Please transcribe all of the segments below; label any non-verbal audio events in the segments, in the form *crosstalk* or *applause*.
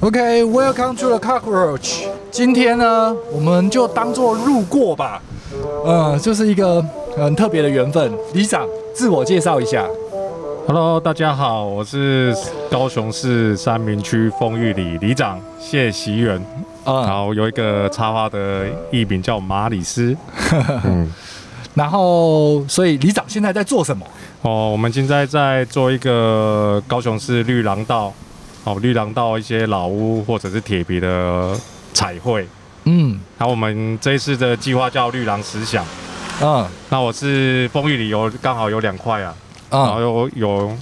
OK，Welcome to the Cockroach。今天呢，我们就当做路过吧。嗯，就是一个很特别的缘分。李长，自我介绍一下。Hello，大家好，我是高雄市三明区丰裕里里长谢习元。嗯，然后有一个插花的艺名叫马里斯。*laughs* 嗯，然后，所以里长现在在做什么？哦，我们现在在做一个高雄市绿廊道。哦，绿廊道一些老屋或者是铁皮的彩绘，嗯，然后我们这一次的计划叫绿廊实想，嗯，那我是丰裕里有刚好有两块啊，嗯，然后有有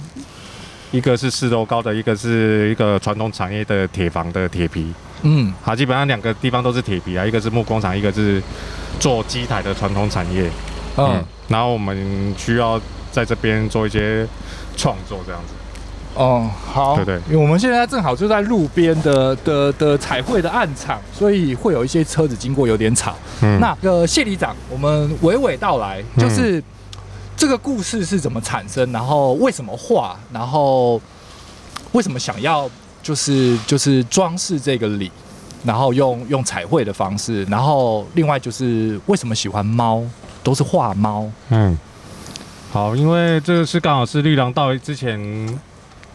一个是四楼高的，一个是一个传统产业的铁房的铁皮，嗯，好，基本上两个地方都是铁皮啊，一个是木工厂，一个是做机台的传统产业，嗯，嗯，然后我们需要在这边做一些创作这样子。哦，好，对对，因为我们现在正好就在路边的的的彩绘的暗场，所以会有一些车子经过，有点吵。嗯，那个谢里长，我们娓娓道来，就是这个故事是怎么产生，然后为什么画，然后为什么想要就是就是装饰这个里，然后用用彩绘的方式，然后另外就是为什么喜欢猫，都是画猫。嗯，好，因为这个是刚好是绿廊道之前。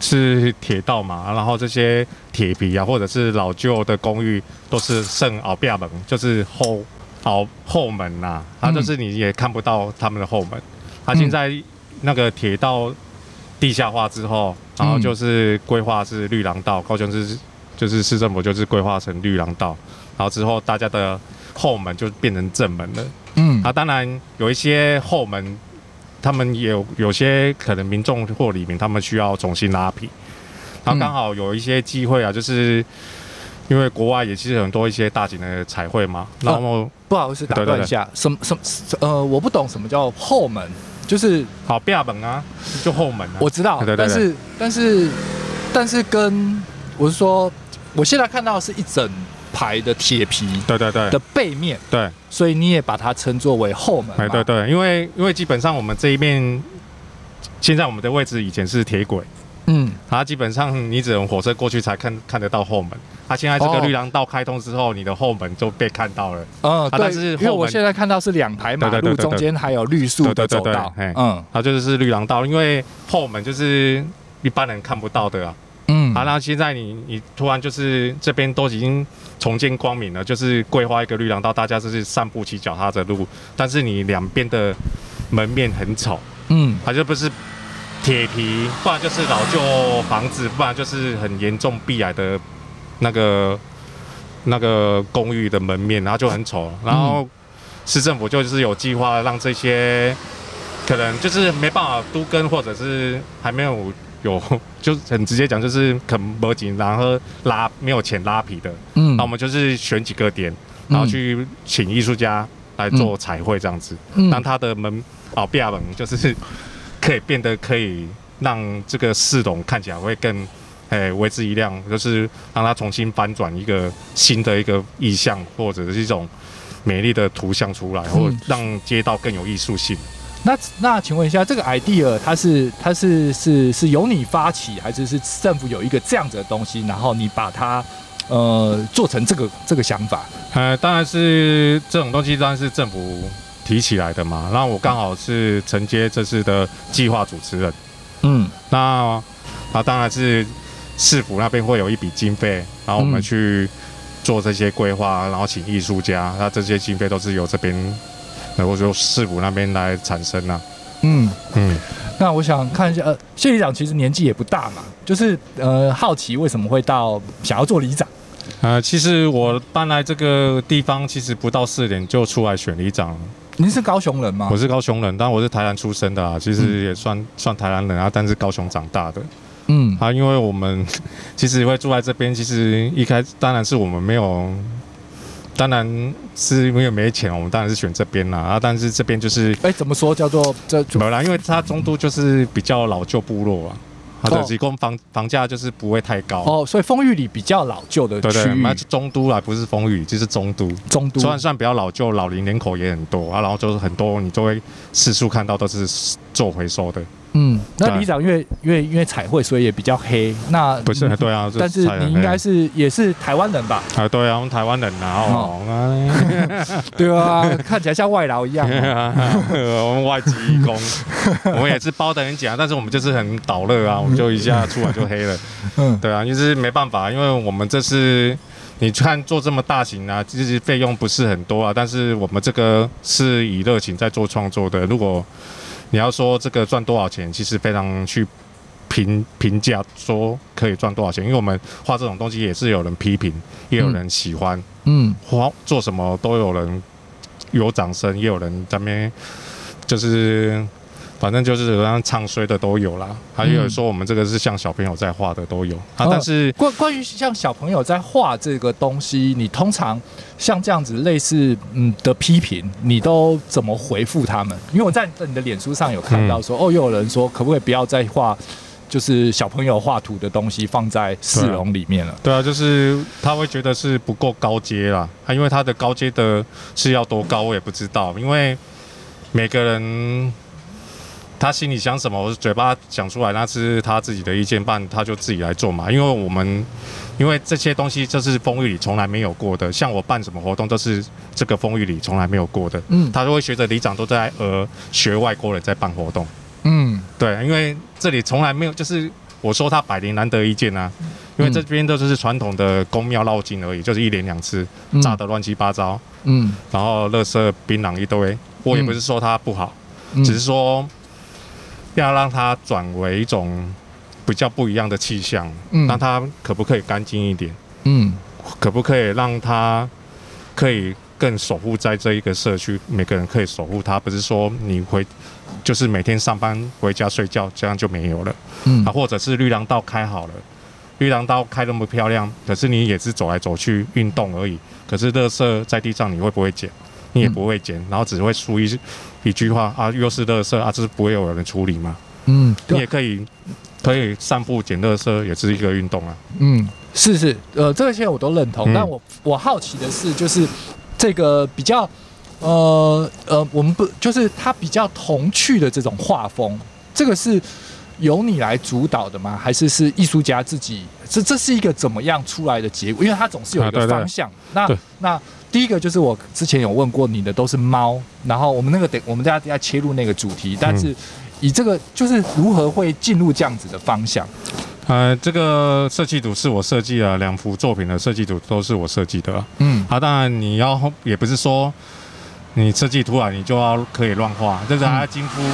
是铁道嘛，然后这些铁皮啊，或者是老旧的公寓，都是剩后壁门，就是后后后门呐、啊，它就是你也看不到他们的后门。它现在那个铁道地下化之后，然后就是规划是绿廊道，高雄市就是市政府就是规划成绿廊道，然后之后大家的后门就变成正门了。嗯，啊，当然有一些后门。他们有有些可能民众或里面，他们需要重新拉皮，然后刚好有一些机会啊，就是因为国外也其实很多一些大型的彩绘嘛，然后、哦、不好意思打断一下，什么什么呃，我不懂什么叫后门，就是好亚门啊，就后门啊，我知道，对对对对，但是但是但是跟我是说，我现在看到的是一整。排的铁皮，对对对的背面，对，所以你也把它称作为后门。对对对，因为因为基本上我们这一面，现在我们的位置以前是铁轨，嗯，它基本上你只能火车过去才看看得到后门。它现在这个绿廊道开通之后，你的后门就被看到了。嗯，但是因为我现在看到是两排马路中间还有绿树的走道，嗯，它就是绿廊道，因为后门就是一般人看不到的啊。嗯，好，那现在你你突然就是这边都已经重见光明了，就是规划一个绿廊道，大家就是散步骑脚踏的路，但是你两边的门面很丑，嗯，它就不是铁皮，不然就是老旧房子，不然就是很严重壁癌的那个那个公寓的门面，然后就很丑。然后市政府就是有计划让这些可能就是没办法都跟，或者是还没有。有，就很直接讲，就是肯没钱，然后拉没有钱拉皮的，嗯，那我们就是选几个点，然后去请艺术家来做彩绘这样子，嗯，让他的门哦壁门就是可以变得可以让这个市容看起来会更诶为之一亮，就是让它重新翻转一个新的一个意象，或者是一种美丽的图像出来，或让街道更有艺术性。那那请问一下，这个 idea 它是它是是是由你发起，还是是政府有一个这样子的东西，然后你把它呃做成这个这个想法？呃，当然是这种东西当然是政府提起来的嘛。那我刚好是承接这次的计划主持人。嗯，那那当然是市府那边会有一笔经费，然后我们去做这些规划，然后请艺术家，那这些经费都是由这边。然后就市府那边来产生了。嗯嗯，那我想看一下，呃，谢里长其实年纪也不大嘛，就是呃好奇为什么会到想要做里长？呃，其实我搬来这个地方其实不到四年就出来选里长了。您是高雄人吗？我是高雄人，但我是台南出生的啊，其实也算、嗯、算台南人啊，但是高雄长大的。嗯，啊，因为我们 *laughs* 其实会住在这边，其实一开始当然是我们没有。当然是因为没钱，我们当然是选这边啦。啊，但是这边就是，哎，怎么说叫做这？没有啦，因为它中都就是比较老旧部落啊。它的提供房房价就是不会太高哦，所以丰裕里比较老旧的区域，中都啦，不是丰裕，就是中都。中都虽然算比较老旧，老龄人口也很多啊，然后就是很多你就会四处看到都是做回收的。嗯，那里长因为因为因为彩绘，所以也比较黑。那不是对啊，但是你应该是也是台湾人吧？啊，对啊，我们台湾人啊，哦，*laughs* *laughs* 对啊，看起来像外劳一样。*laughs* 我们外籍移工，我们也是包的很紧啊，但是我们就是很捣热啊，我们就一下出来就黑了。嗯，对啊，就是没办法，因为我们这次你看做这么大型啊，其实费用不是很多啊，但是我们这个是以热情在做创作的，如果。你要说这个赚多少钱，其实非常去评评价说可以赚多少钱，因为我们画这种东西也是有人批评，也有人喜欢，嗯，画做什么都有人有掌声，也有人在那边就是。反正就是唱衰的都有啦，还有说我们这个是像小朋友在画的都有啊。但是关关于像小朋友在画这个东西，你通常像这样子类似嗯的批评，你都怎么回复他们？因为我在你的脸书上有看到说，哦，又有人说可不可以不要再画就是小朋友画图的东西放在市容里面了？对啊，就是他会觉得是不够高阶啦，他因为他的高阶的是要多高，我也不知道，因为每个人。他心里想什么，我嘴巴讲出来，那是他自己的意见，办他就自己来做嘛。因为我们，因为这些东西就是风雨里从来没有过的，像我办什么活动都是这个风雨里从来没有过的。嗯，他都会学着里长都在呃学外国人在办活动。嗯，对，因为这里从来没有，就是我说他百年难得一见啊，因为这边都是传统的宫庙绕境而已，就是一连两次炸得乱七八糟。嗯，然后垃圾槟榔一堆，我也不是说他不好，只是说。要让它转为一种比较不一样的气象，嗯，那它可不可以干净一点？嗯，可不可以让它可以更守护在这一个社区？每个人可以守护它，不是说你回就是每天上班回家睡觉，这样就没有了。嗯，啊，或者是绿廊道开好了，绿廊道开那么漂亮，可是你也是走来走去运动而已。可是垃圾在地上，你会不会捡？你也不会捡，然后只会出一一句话啊，又是垃圾啊，这是不会有人处理吗？嗯，你也可以可以散步捡垃圾，也是一个运动啊。嗯，是是，呃，这些我都认同。嗯、但我我好奇的是，就是这个比较呃呃，我们不就是它比较童趣的这种画风，这个是由你来主导的吗？还是是艺术家自己？这这是一个怎么样出来的结果？因为它总是有一个方向。啊、对对那那。第一个就是我之前有问过你的，都是猫，然后我们那个得我们大家要切入那个主题，但是以这个就是如何会进入这样子的方向？呃，这个设计图是我设计的，两幅作品的设计图都是我设计的。嗯，好，当然你要也不是说你设计图啊，你就要可以乱画，这是还要经过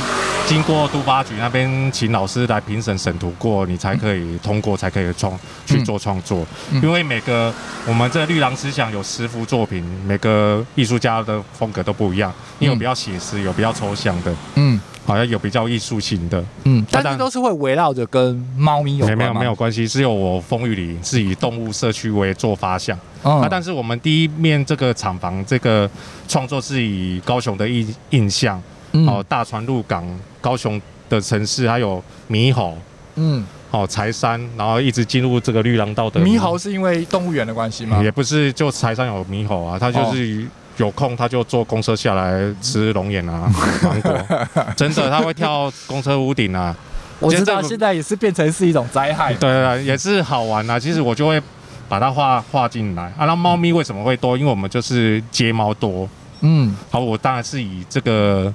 经过都发局那边请老师来评审审图过，你才可以通过，才可以创去做创作。因为每个我们这绿廊思想有十幅作品，每个艺术家的风格都不一样，你有比较写实，有比较抽象的，嗯，好像有比较艺术性的，嗯，但是都是会围绕着跟猫咪有关。没有没有关系，只有我风雨里是以动物社区为做发想，啊，但是我们第一面这个厂房这个创作是以高雄的印印象。哦，大船入港，高雄的城市还有猕猴，嗯，哦，柴山，然后一直进入这个绿廊道的。猕猴是因为动物园的关系吗？也不是，就柴山有猕猴啊，它就是有空他就坐公车下来吃龙眼啊、芒果，*laughs* 真的他会跳公车屋顶啊。我知道现在也是变成是一种灾害。对对，也是好玩啊。其实我就会把它画画进来啊。那猫咪为什么会多？因为我们就是街猫多。嗯，好，我当然是以这个。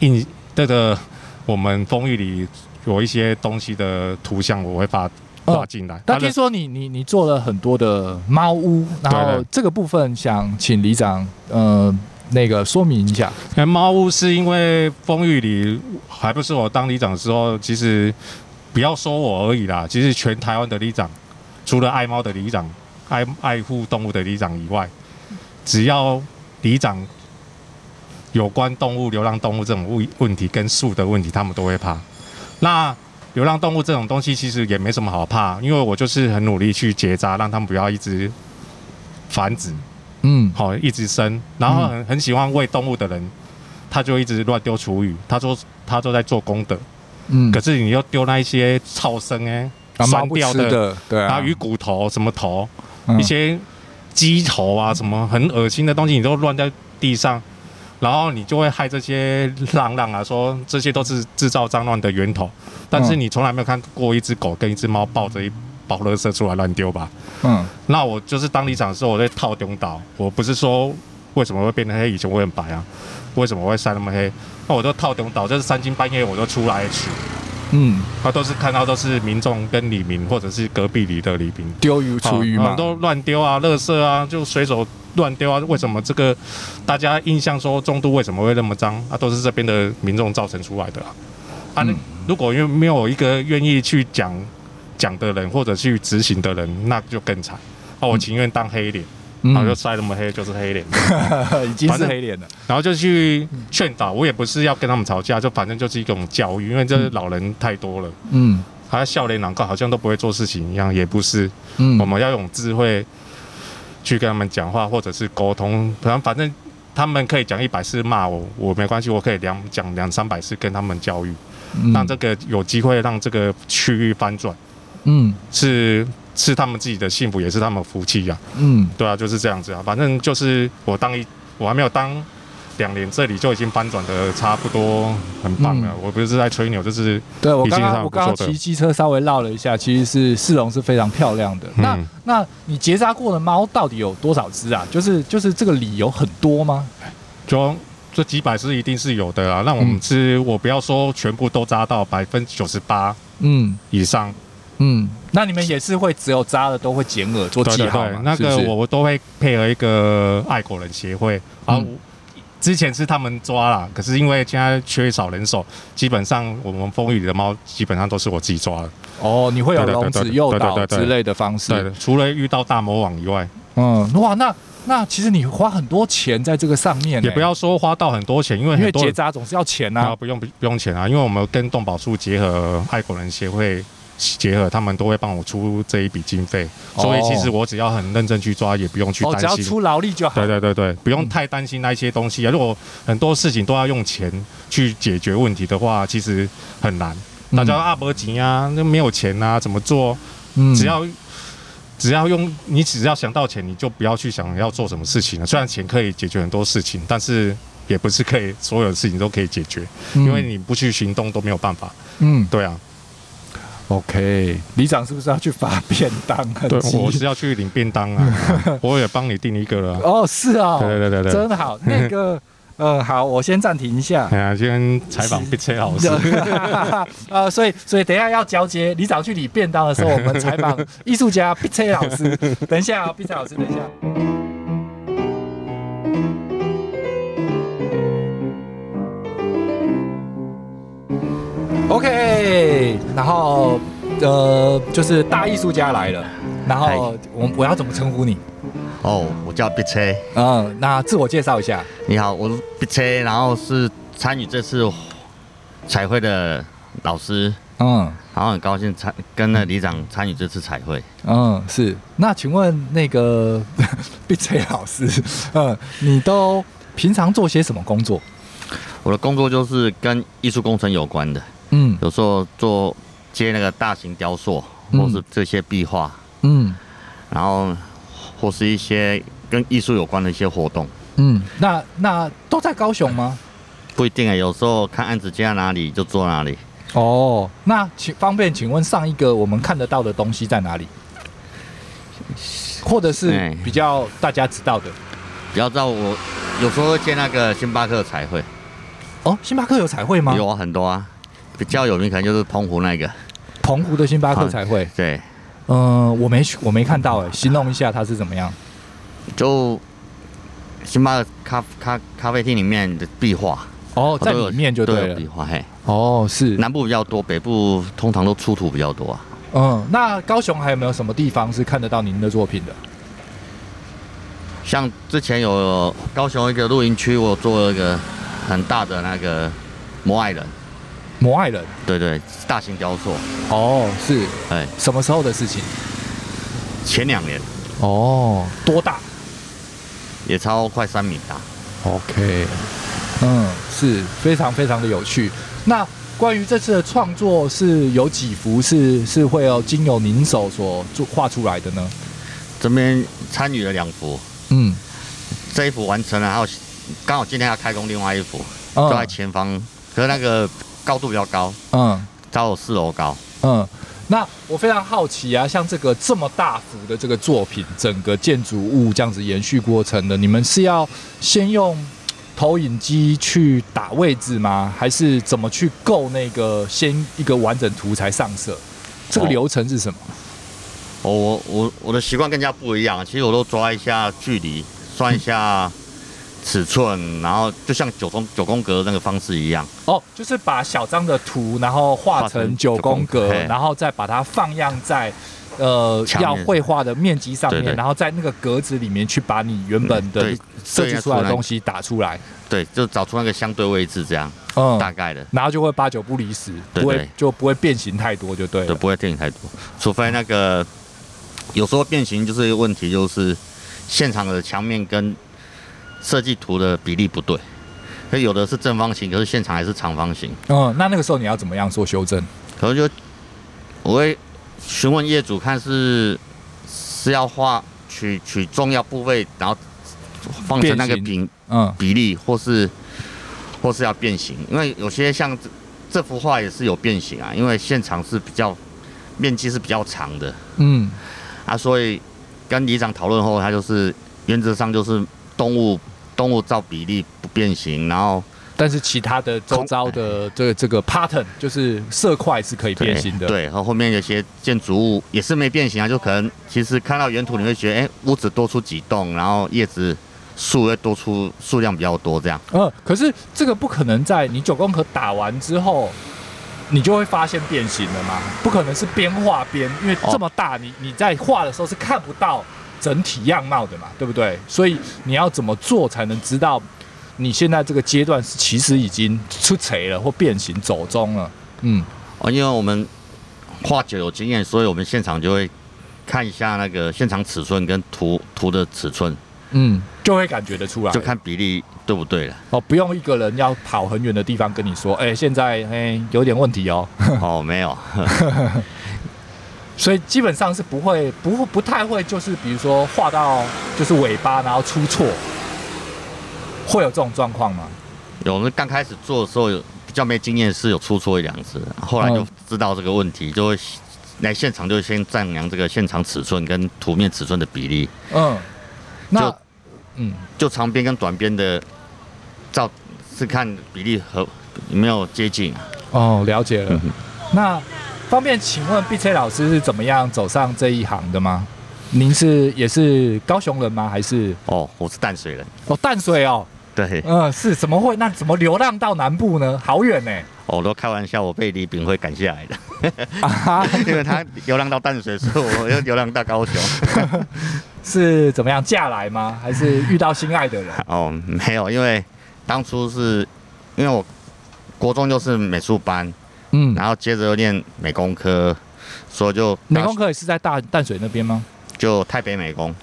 印这个我们风雨里有一些东西的图像，我会把它画进来。但听说你你你做了很多的猫屋，然后这个部分想请里长呃那个说明一下。猫屋是因为风雨里还不是我当里长的时候，其实不要说我而已啦，其实全台湾的里长，除了爱猫的里长、爱爱护动物的里长以外，只要里长。有关动物、流浪动物这种问问题跟树的问题，他们都会怕。那流浪动物这种东西其实也没什么好怕，因为我就是很努力去结扎，让他们不要一直繁殖，嗯，好，一直生。然后很很喜欢喂动物的人，他就一直乱丢厨余，他说他都在做功德。嗯，可是你又丢那一些草生哎，酸掉的，对啊，鱼骨头什么头，一些鸡头啊什么很恶心的东西，你都乱在地上。然后你就会害这些浪浪啊，说这些都是制造脏乱的源头。但是你从来没有看过一只狗跟一只猫抱着一包垃圾出来乱丢吧？嗯。那我就是当里长的时候，我在套中岛。我不是说为什么会变得黑，以前我很白啊，为什么会晒那么黑？那我都套中岛，就是三更半夜我都出来取。嗯。他都是看到都是民众跟李明或者是隔壁里的李明丢鱼厨余嘛，都乱丢啊，垃圾啊，就随手。乱丢啊！为什么这个大家印象说中都为什么会那么脏啊？都是这边的民众造成出来的啊！啊，嗯、如果因为没有一个愿意去讲讲的人，或者去执行的人，那就更惨。啊，我情愿当黑脸，嗯、然后就晒那么黑，就是黑脸，*laughs* 已经是黑脸了。然后就去劝导，我也不是要跟他们吵架，就反正就是一种教育，因为这老人太多了。嗯，他笑脸两个好像都不会做事情一样，也不是。嗯，我们要用智慧。去跟他们讲话，或者是沟通，反正反正他们可以讲一百次骂我，我没关系，我可以两讲两三百次跟他们教育，嗯、让这个有机会让这个区域翻转，嗯，是是他们自己的幸福，也是他们福气呀，嗯，对啊，就是这样子啊，反正就是我当一我还没有当。两年，这里就已经翻转的差不多，很棒了。嗯、我不是在吹牛，就是对我刚刚我刚刚骑机车稍微绕了一下，其实是市容是非常漂亮的。嗯、那那你结扎过的猫到底有多少只啊？就是就是这个理由很多吗？就这几百只一定是有的啊。那我们是，我不要说全部都扎到百分之九十八，嗯以上，嗯，那你们也是会只有扎了都会剪耳做记号吗？那个我都会配合一个爱狗人协会啊。嗯之前是他们抓啦，可是因为现在缺少人手，基本上我们风雨里的猫基本上都是我自己抓的。哦，你会有笼子诱导之类的方式？除了遇到大魔王以外。嗯，哇，那那其实你花很多钱在这个上面。也不要说花到很多钱，因为因为结扎总是要钱呐、啊。不用不不用钱啊，因为我们跟动保处结合爱狗人协会。结合他们都会帮我出这一笔经费，所以其实我只要很认真去抓，也不用去担心。只要出劳力就好。对对对对，不用太担心那些东西啊。如果很多事情都要用钱去解决问题的话，其实很难。大家阿伯紧啊，那没有钱啊，怎么做？只要只要用你只要想到钱，你就不要去想要做什么事情了。虽然钱可以解决很多事情，但是也不是可以所有的事情都可以解决，因为你不去行动都没有办法。嗯，对啊。OK，里长是不是要去发便当？对，我是要去领便当啊！*laughs* 我也帮你订一个了。哦，是啊，对对对对，真好。那个，*laughs* 呃，好，我先暂停一下。哎呀，先采访 B 车老师。*laughs* 呃，所以，所以等一下要交接，里长去领便当的时候，我们采访艺术家 B 车老师。等一下啊，B 车老师，等一下。OK，然后呃，就是大艺术家来了，然后我我要怎么称呼你？哦，我叫毕车。嗯，那自我介绍一下。你好，我是毕车，然后是参与这次彩绘的老师。嗯，然后很高兴参跟那里长参与这次彩绘。嗯，是。那请问那个 *laughs* 毕车老师，嗯，你都平常做些什么工作？我的工作就是跟艺术工程有关的。嗯，有时候做接那个大型雕塑，或是这些壁画，嗯，然后或是一些跟艺术有关的一些活动，嗯，那那都在高雄吗？不一定啊，有时候看案子接在哪里就做哪里。哦，那请方便请问上一个我们看得到的东西在哪里？或者是比较大家知道的？比较知道我有时候会接那个星巴克彩绘。哦，星巴克有彩绘吗？有啊，很多啊。比较有名可能就是澎湖那个，澎湖的星巴克彩绘。嗯、对，嗯、呃，我没我没看到哎，形容一下它是怎么样？就星巴克咖咖咖啡厅里面的壁画哦，在里面就对了，壁画嘿。哦，是南部比较多，北部通常都出土比较多啊。嗯，那高雄还有没有什么地方是看得到您的作品的？像之前有高雄一个露营区，我做了一个很大的那个摩艾人。摩艾人，对对，大型雕塑。哦，是，哎，什么时候的事情？前两年。哦，多大？也超快三米大。OK，嗯，是非常非常的有趣。那关于这次的创作是有几幅是是会有经由您手所做画出来的呢？这边参与了两幅，嗯，这一幅完成了，然后刚好今天要开工另外一幅，就在前方，嗯、可是那个高度比较高，嗯，高有四楼高，嗯，那我非常好奇啊，像这个这么大幅的这个作品，整个建筑物这样子延续过程的，你们是要先用投影机去打位置吗？还是怎么去构那个先一个完整图才上色？这个流程是什么？哦，我我我的习惯更加不一样，其实我都抓一下距离，算一下尺寸，嗯、然后就像九宫九宫格那个方式一样。哦，就是把小张的图，然后画成九宫格，然后再把它放样在。呃，要绘画的面积上面，然后在那个格子里面去把你原本的设计出来的东西打出来，对，就找出那个相对位置，这样，嗯，大概的，然后就会八九不离十，不会就不会变形太多，就对，对，不会变形太多，除非那个有时候变形就是一个问题，就是现场的墙面跟设计图的比例不对，所以有的是正方形，可是现场还是长方形，哦，那那个时候你要怎么样做修正？可能就我会。询问业主看是是要画取取重要部位，然后放成那个比嗯。比例，或是或是要变形，因为有些像这这幅画也是有变形啊，因为现场是比较面积是比较长的，嗯。啊，所以跟里长讨论后，他就是原则上就是动物动物照比例不变形，然后。但是其他的周遭的这个这个 pattern 就是色块是可以变形的，对，然后后面有些建筑物也是没变形啊，就可能其实看到原图你会觉得，哎，屋子多出几栋，然后叶子树会多出数量比较多这样。嗯，可是这个不可能在你九宫格打完之后，你就会发现变形了嘛？不可能是边画边，因为这么大，你你在画的时候是看不到整体样貌的嘛，对不对？所以你要怎么做才能知道？你现在这个阶段是其实已经出槌了或变形走中了，嗯，哦，因为我们画久有经验，所以我们现场就会看一下那个现场尺寸跟图图的尺寸，嗯，就会感觉得出来，就看比例对不对了。哦，不用一个人要跑很远的地方跟你说，哎，现在哎有点问题哦。*laughs* 哦，没有，*laughs* *laughs* 所以基本上是不会不不太会，就是比如说画到就是尾巴然后出错。会有这种状况吗？有，我们刚开始做的时候有比较没经验，是有出错一两次，后来就知道这个问题，就会来现场就先丈量这个现场尺寸跟图面尺寸的比例。嗯，那嗯，就长边跟短边的照是看比例和有没有接近。哦，了解了。嗯、那方便请问碧翠老师是怎么样走上这一行的吗？您是也是高雄人吗？还是？哦，我是淡水人。哦，淡水哦。对，嗯，是怎么会？那怎么流浪到南部呢？好远呢！我都开玩笑，我被李炳辉赶下来的，啊、*laughs* 因为他流浪到淡水，所以我又流浪到高雄。*laughs* 是怎么样嫁来吗？还是遇到心爱的人？*laughs* 哦，没有，因为当初是因为我国中就是美术班，嗯，然后接着又念美工科，所以就美工科也是在大淡水那边吗？就台北美工，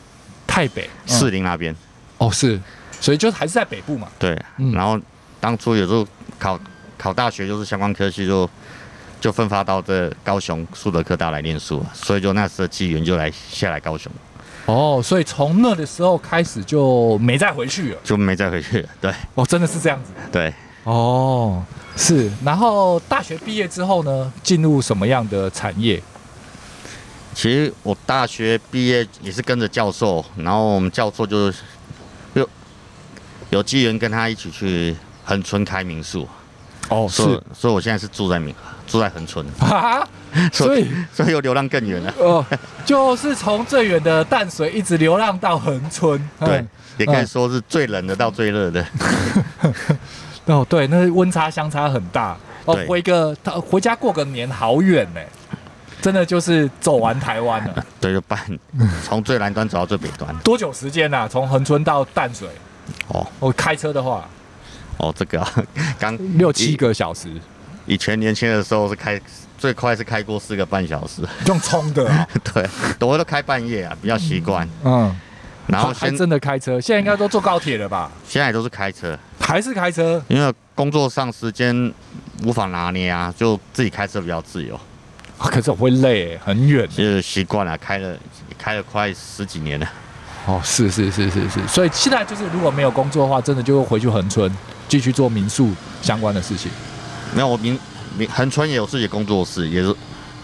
台北士林那边、嗯。哦，是。所以就还是在北部嘛。对，嗯、然后当初有时候考考大学，就是相关科系就就分发到这高雄树德科大来念书，所以就那时候机缘就来下来高雄。哦，所以从那的时候开始就没再回去了，就没再回去了。对，哦，真的是这样子。对，哦，是。然后大学毕业之后呢，进入什么样的产业？其实我大学毕业也是跟着教授，然后我们教授就是。有机缘跟他一起去恒春开民宿，哦，是，所以我现在是住在民，住在恒春，*laughs* 啊，所以所以 *laughs* 又流浪更远了，哦，就是从最远的淡水一直流浪到恒春，对，也可以说是最冷的到最热的，*laughs* 哦，对，那温差相差很大，哦，回个他回家过个年好远呢，真的就是走完台湾了，*laughs* 对，就半，从最南端走到最北端，多久时间呢？从恒春到淡水？哦，我开车的话，哦，这个啊，*laughs* 刚六七个小时。以前年轻的时候是开最快是开过四个半小时，用冲的、啊。对，我都开半夜啊，比较习惯。嗯，然后还真的开车，现在应该都坐高铁了吧？现在都是开车，还还是开车？因为工作上时间无法拿捏啊，就自己开车比较自由。可是我会累，很远。就是习惯了，开了开了快十几年了。哦，是是是是是，所以现在就是如果没有工作的话，真的就会回去恒春继续做民宿相关的事情。没有，我民民恒春也有自己的工作室，也是，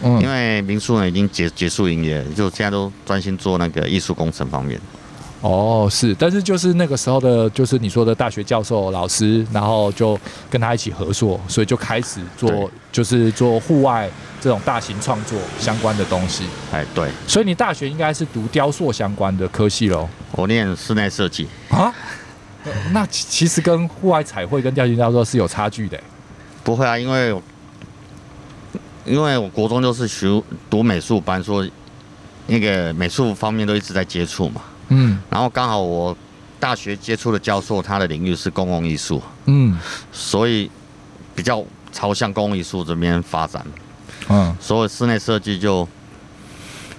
嗯，因为民宿呢已经结结束营业，就现在都专心做那个艺术工程方面。哦，是，但是就是那个时候的，就是你说的大学教授老师，然后就跟他一起合作，所以就开始做，就是做户外这种大型创作相关的东西。哎，对。所以你大学应该是读雕塑相关的科系喽？我念室内设计啊。那其实跟户外彩绘跟雕塑雕塑是有差距的。不会啊，因为因为我国中就是学读美术班，说那个美术方面都一直在接触嘛。嗯，然后刚好我大学接触的教授，他的领域是公共艺术，嗯，所以比较朝向公共艺术这边发展，嗯，所以室内设计就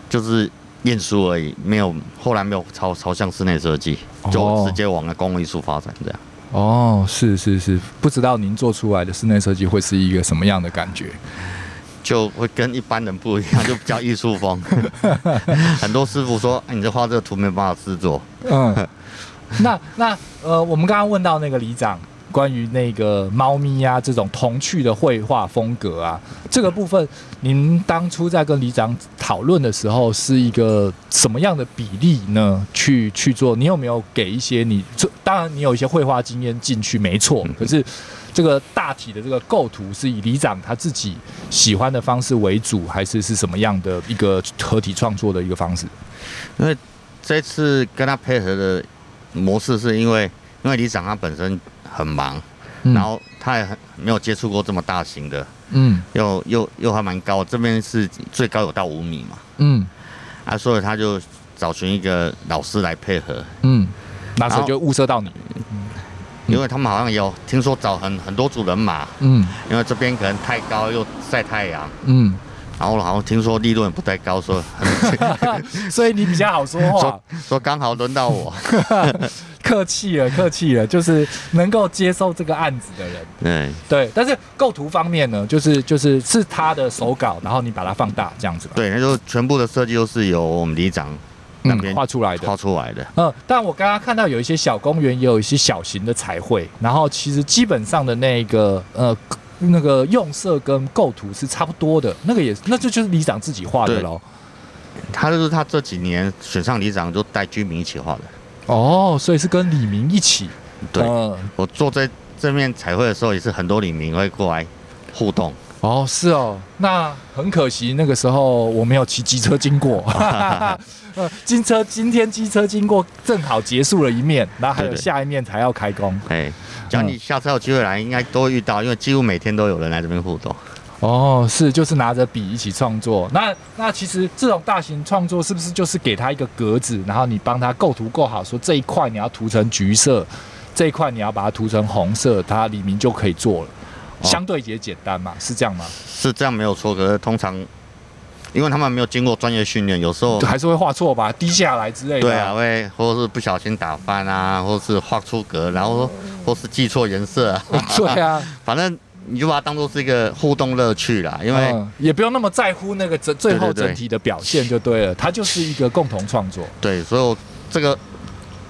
就是念书而已，没有后来没有朝朝向室内设计，就直接往那公共艺术发展这样。哦，是是是，不知道您做出来的室内设计会是一个什么样的感觉？就会跟一般人不一样，就比较艺术风。*laughs* 很多师傅说：“哎，你这画这个图没办法制作。”嗯，*laughs* 那那呃，我们刚刚问到那个里长关于那个猫咪呀、啊、这种童趣的绘画风格啊，这个部分，您当初在跟里长讨论的时候，是一个什么样的比例呢？去去做，你有没有给一些你？当然，你有一些绘画经验进去，没错，可是。这个大体的这个构图是以里长他自己喜欢的方式为主，还是是什么样的一个合体创作的一个方式？因为这次跟他配合的模式，是因为因为里长他本身很忙，嗯、然后他也很没有接触过这么大型的，嗯，又又又还蛮高，这边是最高有到五米嘛，嗯，啊，所以他就找寻一个老师来配合，嗯，那时候就物色到你。因为他们好像有听说找很很多组人马，嗯，因为这边可能太高又晒太阳，嗯，然后好像听说利润不太高，说，*laughs* 所以你比较好说话，*laughs* 说，说刚好轮到我，*laughs* 客气了，客气了，就是能够接受这个案子的人，对。对，但是构图方面呢，就是就是是他的手稿，然后你把它放大这样子，对，那就全部的设计都是由我们李长。嗯，画出来的，画出来的。嗯，但我刚刚看到有一些小公园，也有一些小型的彩绘，然后其实基本上的那个呃那个用色跟构图是差不多的，那个也那这就，就是里长自己画的喽。他就是他这几年选上里长就带居民一起画的。哦，所以是跟李明一起。对，嗯、我做在这面彩绘的时候，也是很多李明会过来互动。哦，是哦，那很可惜，那个时候我没有骑机车经过。呃，*laughs* 机车今天机车经过，正好结束了一面，然后还有下一面才要开工。哎，只要你下次有机会来，应该都会遇到，因为几乎每天都有人来这边互动。哦，是，就是拿着笔一起创作。那那其实这种大型创作是不是就是给他一个格子，然后你帮他构图构好，说这一块你要涂成橘色，这一块你要把它涂成红色，它里面就可以做了。相对也简单嘛，是这样吗？是这样没有错，可是通常因为他们没有经过专业训练，有时候还是会画错吧，滴下来之类的。对啊，会或者是不小心打翻啊，或者是画出格，然后或是记错颜色啊。对啊，*laughs* 反正你就把它当做是一个互动乐趣啦，因为、嗯、也不用那么在乎那个整最后整体的表现就对了，它就是一个共同创作。对，所以我这个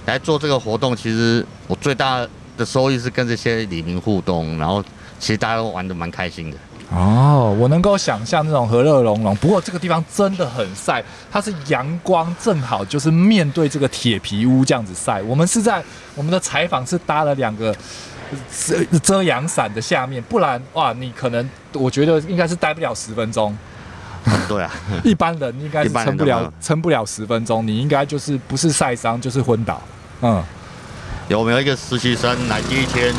来做这个活动，其实我最大的收益是跟这些里民互动，然后。其实大家都玩的蛮开心的哦，我能够想象那种和乐融融。不过这个地方真的很晒，它是阳光正好就是面对这个铁皮屋这样子晒。我们是在我们的采访是搭了两个遮遮阳伞的下面，不然哇，你可能我觉得应该是待不了十分钟。对啊，一般人应该是撑不了撑不了十分钟，你应该就是不是晒伤就是昏倒。嗯，有没有一个实习生来第一天？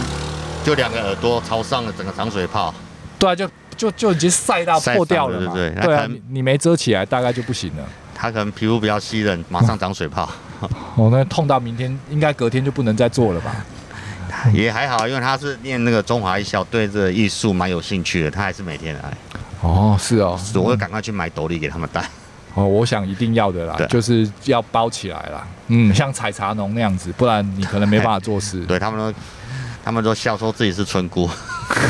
就两个耳朵朝上的整个长水泡，对啊，就就就已经晒到破掉了嘛，对对对，对啊，你没遮起来大概就不行了。他可能皮肤比较细润，马上长水泡。*laughs* 哦，那痛到明天应该隔天就不能再做了吧？*laughs* 也还好，因为他是念那个中华艺校，对这个艺术蛮有兴趣的，他还是每天来。哦，是哦，我会赶快去买斗笠给他们戴。哦，我想一定要的啦，就是要包起来啦。嗯，像采茶农那样子，不然你可能没办法做事。*laughs* 对他们都。他们都笑说自己是村姑。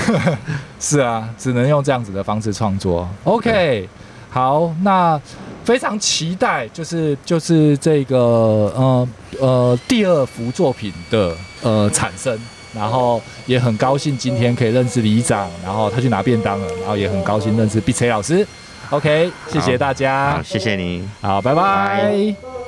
*laughs* 是啊，只能用这样子的方式创作。OK，好，那非常期待，就是就是这个呃呃第二幅作品的呃产生，然后也很高兴今天可以认识里长，然后他去拿便当了，然后也很高兴认识碧翠老师。OK，谢谢大家，好，谢谢你，好，拜拜。